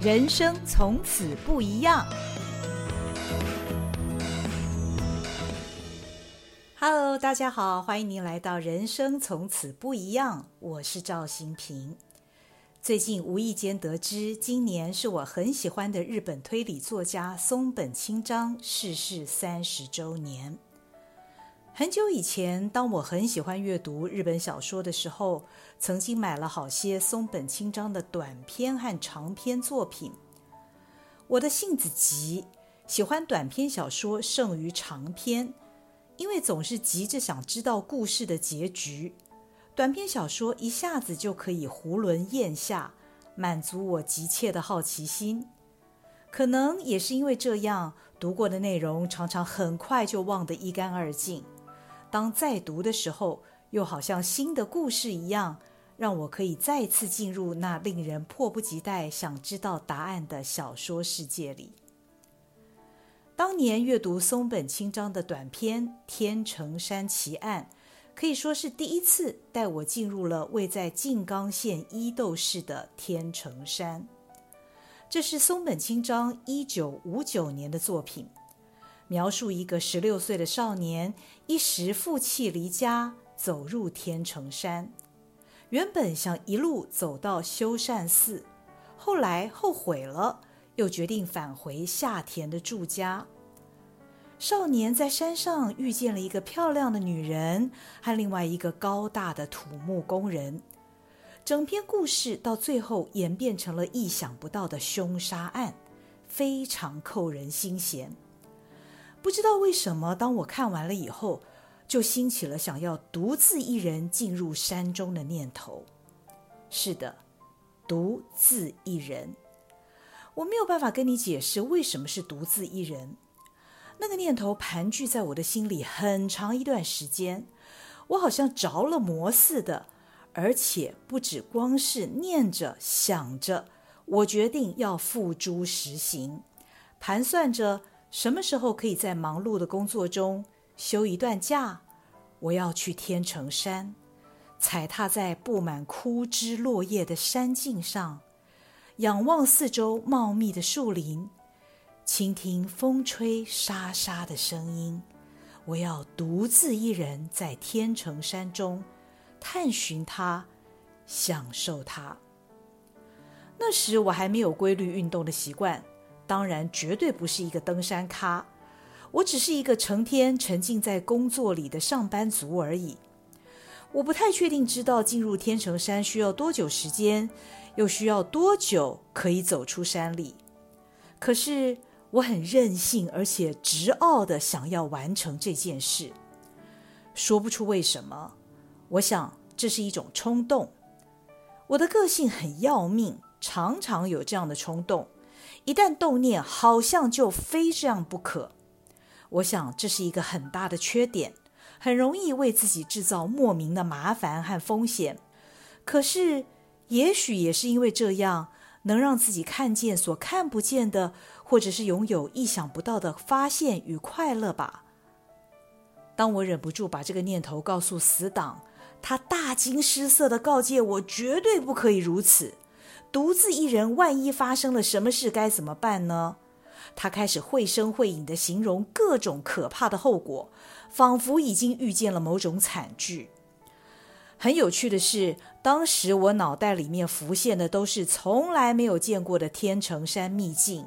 人生从此不一样。Hello，大家好，欢迎您来到《人生从此不一样》，我是赵新平。最近无意间得知，今年是我很喜欢的日本推理作家松本清张逝世三十周年。很久以前，当我很喜欢阅读日本小说的时候，曾经买了好些松本清张的短篇和长篇作品。我的性子急，喜欢短篇小说胜于长篇，因为总是急着想知道故事的结局。短篇小说一下子就可以囫囵咽下，满足我急切的好奇心。可能也是因为这样，读过的内容常常很快就忘得一干二净。当再读的时候，又好像新的故事一样，让我可以再次进入那令人迫不及待想知道答案的小说世界里。当年阅读松本清张的短篇《天成山奇案》，可以说是第一次带我进入了位在静冈县伊豆市的天成山。这是松本清张一九五九年的作品。描述一个十六岁的少年一时负气离家，走入天成山。原本想一路走到修善寺，后来后悔了，又决定返回下田的住家。少年在山上遇见了一个漂亮的女人和另外一个高大的土木工人。整篇故事到最后演变成了意想不到的凶杀案，非常扣人心弦。不知道为什么，当我看完了以后，就兴起了想要独自一人进入山中的念头。是的，独自一人。我没有办法跟你解释为什么是独自一人。那个念头盘踞在我的心里很长一段时间，我好像着了魔似的，而且不止光是念着想着，我决定要付诸实行，盘算着。什么时候可以在忙碌的工作中休一段假？我要去天成山，踩踏在布满枯枝落叶的山径上，仰望四周茂密的树林，倾听风吹沙沙的声音。我要独自一人在天成山中探寻它，享受它。那时我还没有规律运动的习惯。当然，绝对不是一个登山咖，我只是一个成天沉浸在工作里的上班族而已。我不太确定知道进入天成山需要多久时间，又需要多久可以走出山里。可是我很任性，而且执拗地想要完成这件事，说不出为什么。我想这是一种冲动。我的个性很要命，常常有这样的冲动。一旦动念，好像就非这样不可。我想这是一个很大的缺点，很容易为自己制造莫名的麻烦和风险。可是，也许也是因为这样，能让自己看见所看不见的，或者是拥有意想不到的发现与快乐吧。当我忍不住把这个念头告诉死党，他大惊失色地告诫我，绝对不可以如此。独自一人，万一发生了什么事该怎么办呢？他开始绘声绘影地形容各种可怕的后果，仿佛已经预见了某种惨剧。很有趣的是，当时我脑袋里面浮现的都是从来没有见过的天成山秘境，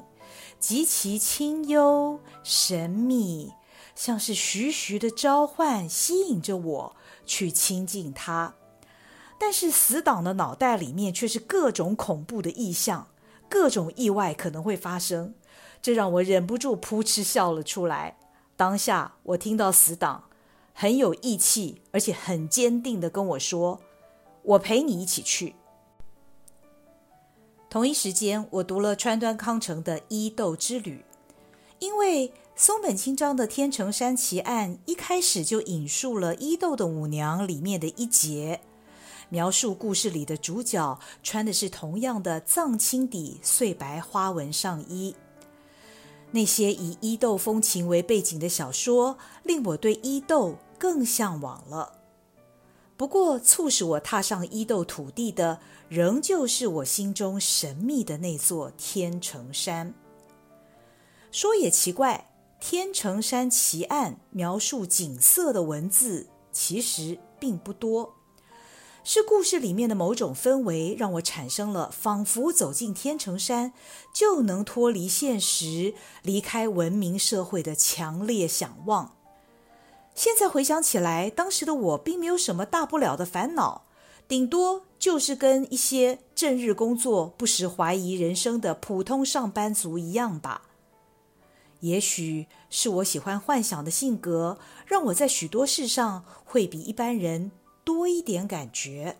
极其清幽神秘，像是徐徐的召唤，吸引着我去亲近它。但是死党的脑袋里面却是各种恐怖的意象，各种意外可能会发生，这让我忍不住扑哧笑了出来。当下我听到死党很有义气，而且很坚定的跟我说：“我陪你一起去。”同一时间，我读了川端康成的《伊豆之旅》，因为松本清张的《天成山奇案》一开始就引述了《伊豆的舞娘》里面的一节。描述故事里的主角穿的是同样的藏青底碎白花纹上衣。那些以伊豆风情为背景的小说，令我对伊豆更向往了。不过，促使我踏上伊豆土地的，仍旧是我心中神秘的那座天成山。说也奇怪，天成山奇案描述景色的文字其实并不多，是故事里面的某种氛围让我产生了仿佛走进天成山就能脱离现实、离开文明社会的强烈想望。现在回想起来，当时的我并没有什么大不了的烦恼，顶多就是跟一些正日工作、不时怀疑人生的普通上班族一样吧。也许是我喜欢幻想的性格，让我在许多事上会比一般人多一点感觉。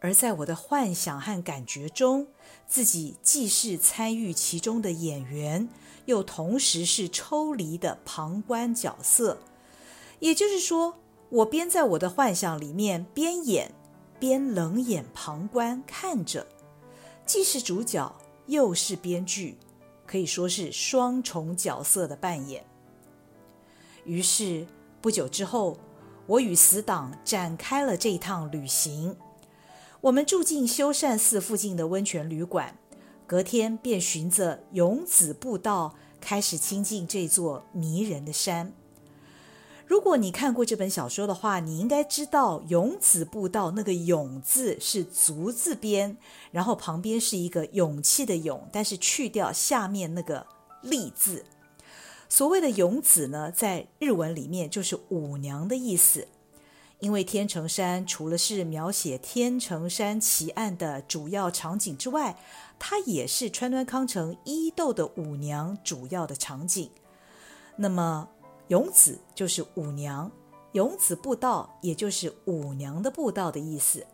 而在我的幻想和感觉中，自己既是参与其中的演员，又同时是抽离的旁观角色。也就是说，我边在我的幻想里面边演，边冷眼旁观看着，既是主角又是编剧，可以说是双重角色的扮演。于是不久之后，我与死党展开了这一趟旅行。我们住进修善寺附近的温泉旅馆，隔天便循着永子步道开始亲近这座迷人的山。如果你看过这本小说的话，你应该知道永子步道那个“永”字是足字边，然后旁边是一个勇气的“勇”，但是去掉下面那个“立”字。所谓的永子呢，在日文里面就是舞娘的意思。因为天成山除了是描写天成山奇案的主要场景之外，它也是川端康成伊豆的舞娘主要的场景。那么。永子就是舞娘，永子步道也就是舞娘的步道的意思。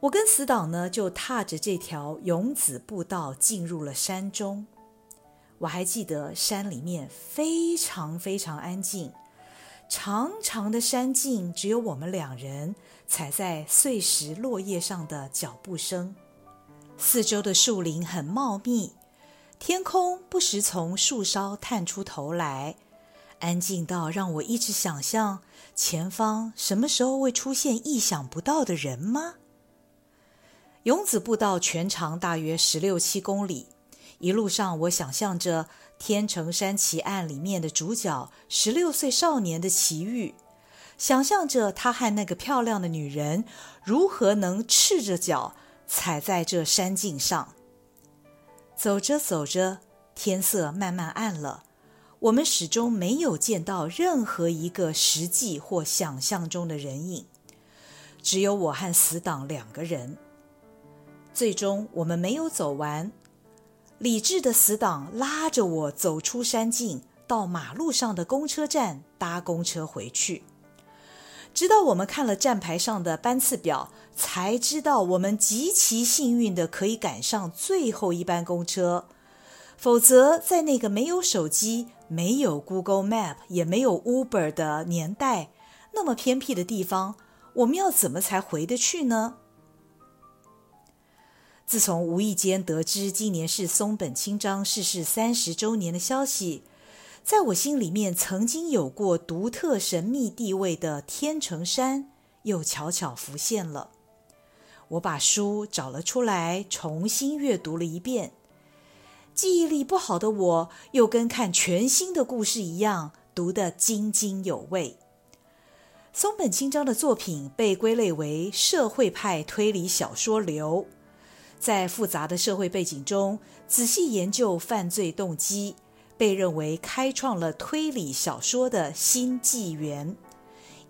我跟死党呢，就踏着这条永子步道进入了山中。我还记得山里面非常非常安静，长长的山径只有我们两人踩在碎石落叶上的脚步声。四周的树林很茂密，天空不时从树梢探出头来。安静到让我一直想象前方什么时候会出现意想不到的人吗？永子步道全长大约十六七公里，一路上我想象着《天成山奇案》里面的主角十六岁少年的奇遇，想象着他和那个漂亮的女人如何能赤着脚踩在这山径上。走着走着，天色慢慢暗了。我们始终没有见到任何一个实际或想象中的人影，只有我和死党两个人。最终，我们没有走完。理智的死党拉着我走出山径，到马路上的公车站搭公车回去。直到我们看了站牌上的班次表，才知道我们极其幸运的可以赶上最后一班公车。否则，在那个没有手机，没有 Google Map，也没有 Uber 的年代，那么偏僻的地方，我们要怎么才回得去呢？自从无意间得知今年是松本清张逝世三十周年的消息，在我心里面曾经有过独特神秘地位的天成山又悄悄浮现了。我把书找了出来，重新阅读了一遍。记忆力不好的我，又跟看全新的故事一样，读得津津有味。松本清张的作品被归类为社会派推理小说流，在复杂的社会背景中，仔细研究犯罪动机，被认为开创了推理小说的新纪元，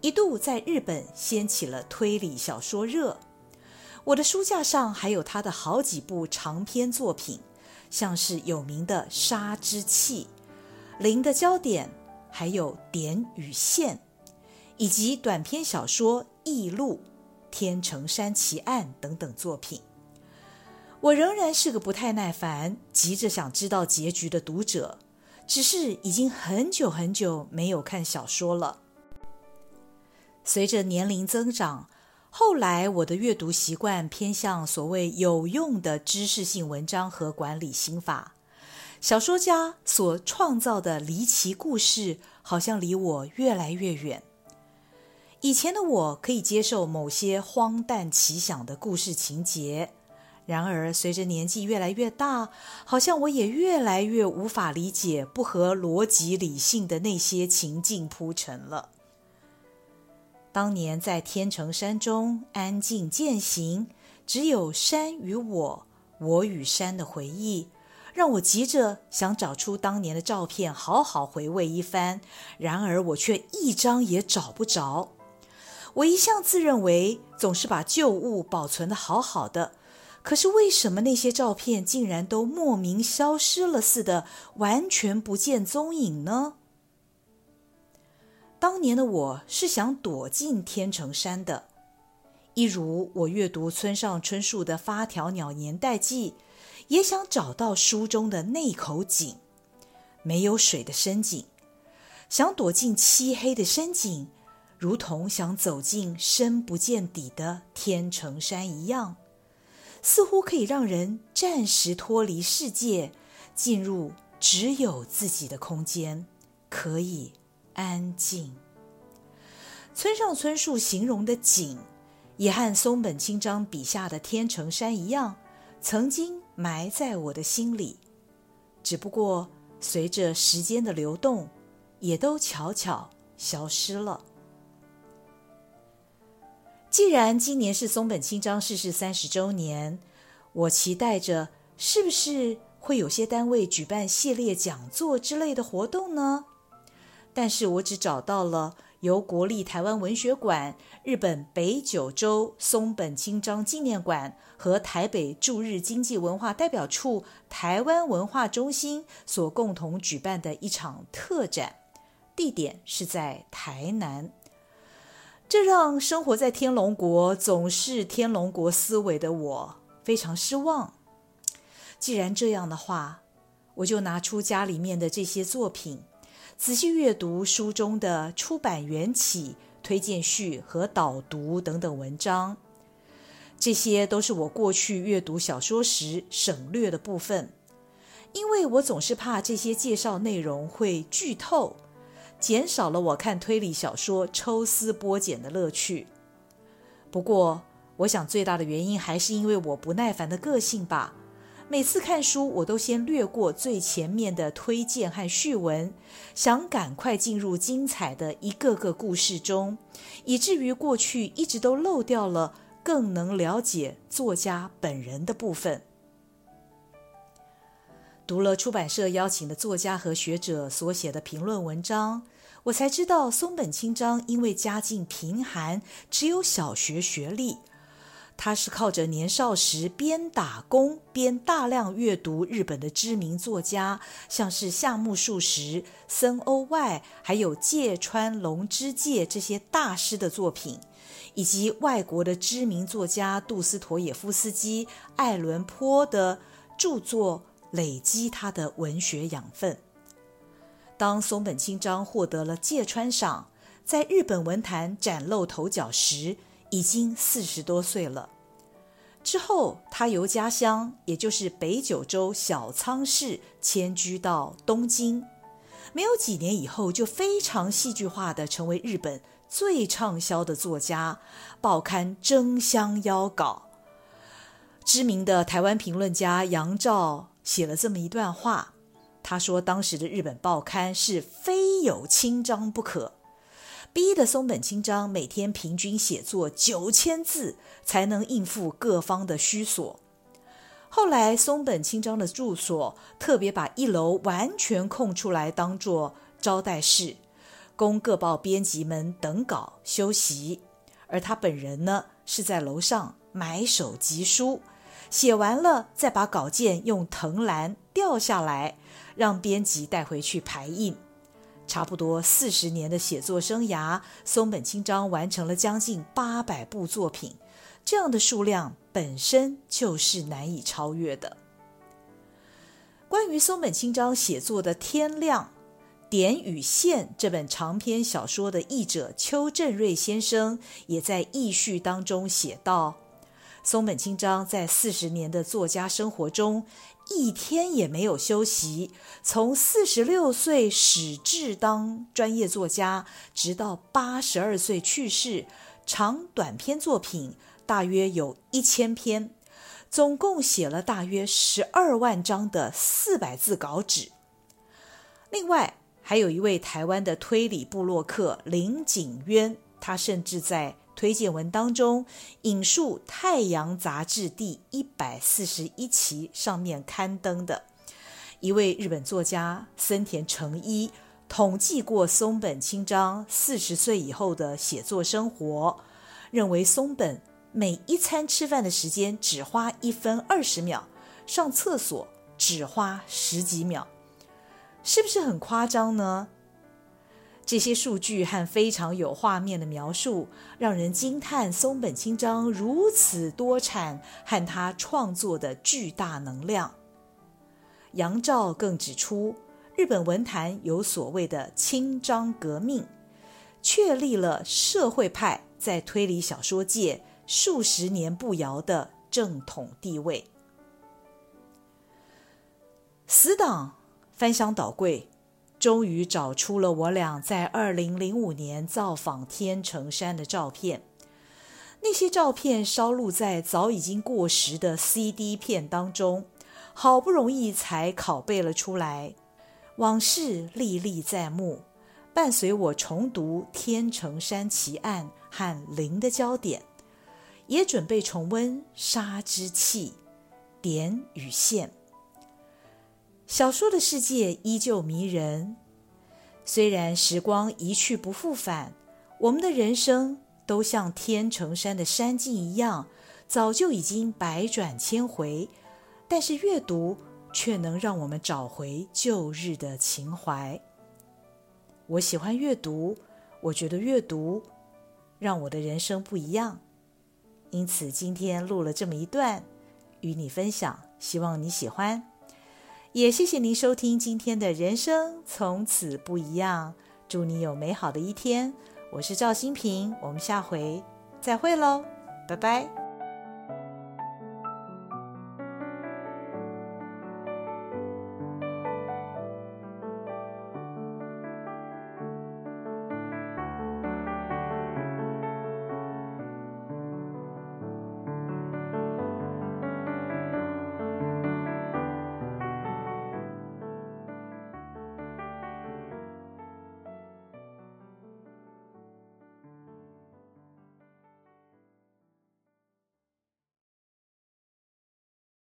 一度在日本掀起了推理小说热。我的书架上还有他的好几部长篇作品。像是有名的《杀之气》、《零的焦点》，还有《点与线》，以及短篇小说《异录》、《天成山奇案》等等作品。我仍然是个不太耐烦、急着想知道结局的读者，只是已经很久很久没有看小说了。随着年龄增长，后来，我的阅读习惯偏向所谓有用的知识性文章和管理心法。小说家所创造的离奇故事，好像离我越来越远。以前的我可以接受某些荒诞奇想的故事情节，然而随着年纪越来越大，好像我也越来越无法理解不合逻辑理性的那些情境铺陈了。当年在天成山中安静践行，只有山与我，我与山的回忆，让我急着想找出当年的照片，好好回味一番。然而我却一张也找不着。我一向自认为总是把旧物保存得好好的，可是为什么那些照片竟然都莫名消失了似的，完全不见踪影呢？当年的我是想躲进天成山的，一如我阅读村上春树的《发条鸟年代记》，也想找到书中的那口井，没有水的深井，想躲进漆黑的深井。如同想走进深不见底的天成山一样，似乎可以让人暂时脱离世界，进入只有自己的空间，可以安静。村上春树形容的景，也和松本清张笔下的天成山一样，曾经埋在我的心里，只不过随着时间的流动，也都悄悄消失了。既然今年是松本清张逝世三十周年，我期待着是不是会有些单位举办系列讲座之类的活动呢？但是我只找到了由国立台湾文学馆、日本北九州松本清张纪念馆和台北驻日经济文化代表处台湾文化中心所共同举办的一场特展，地点是在台南。这让生活在天龙国、总是天龙国思维的我非常失望。既然这样的话，我就拿出家里面的这些作品，仔细阅读书中的出版缘起、推荐序和导读等等文章。这些都是我过去阅读小说时省略的部分，因为我总是怕这些介绍内容会剧透。减少了我看推理小说抽丝剥茧的乐趣。不过，我想最大的原因还是因为我不耐烦的个性吧。每次看书，我都先略过最前面的推荐和序文，想赶快进入精彩的一个个故事中，以至于过去一直都漏掉了更能了解作家本人的部分。读了出版社邀请的作家和学者所写的评论文章，我才知道松本清张因为家境贫寒，只有小学学历。他是靠着年少时边打工边大量阅读日本的知名作家，像是夏目漱石、森鸥外，还有芥川龙之介这些大师的作品，以及外国的知名作家杜斯妥也夫斯基、爱伦坡的著作。累积他的文学养分。当松本清张获得了芥川赏，在日本文坛崭露头角时，已经四十多岁了。之后，他由家乡，也就是北九州小仓市迁居到东京。没有几年以后，就非常戏剧化的成为日本最畅销的作家，报刊争相邀稿。知名的台湾评论家杨照。写了这么一段话，他说：“当时的日本报刊是非有清张不可，逼得松本清张每天平均写作九千字，才能应付各方的需索。后来，松本清张的住所特别把一楼完全空出来，当做招待室，供各报编辑们等稿休息。而他本人呢，是在楼上埋首疾书。”写完了，再把稿件用藤篮吊下来，让编辑带回去排印。差不多四十年的写作生涯，松本清张完成了将近八百部作品，这样的数量本身就是难以超越的。关于松本清张写作的天亮、点与线这本长篇小说的译者邱振瑞先生，也在译序当中写道。松本清张在四十年的作家生活中，一天也没有休息。从四十六岁始志当专业作家，直到八十二岁去世，长短篇作品大约有一千篇，总共写了大约十二万张的四百字稿纸。另外，还有一位台湾的推理部落客林景渊，他甚至在推荐文当中引述《太阳》杂志第一百四十一期上面刊登的一位日本作家森田诚一统计过松本清张四十岁以后的写作生活，认为松本每一餐吃饭的时间只花一分二十秒，上厕所只花十几秒，是不是很夸张呢？这些数据和非常有画面的描述，让人惊叹松本清张如此多产和他创作的巨大能量。杨照更指出，日本文坛有所谓的“清张革命”，确立了社会派在推理小说界数十年不摇的正统地位。死党翻箱倒柜。终于找出了我俩在二零零五年造访天成山的照片。那些照片烧录在早已经过时的 CD 片当中，好不容易才拷贝了出来。往事历历在目，伴随我重读《天成山奇案》和《零的焦点》，也准备重温《杀之气》、点与线。小说的世界依旧迷人，虽然时光一去不复返，我们的人生都像天成山的山径一样，早就已经百转千回，但是阅读却能让我们找回旧日的情怀。我喜欢阅读，我觉得阅读让我的人生不一样，因此今天录了这么一段与你分享，希望你喜欢。也谢谢您收听今天的人生从此不一样，祝你有美好的一天。我是赵新平，我们下回再会喽，拜拜。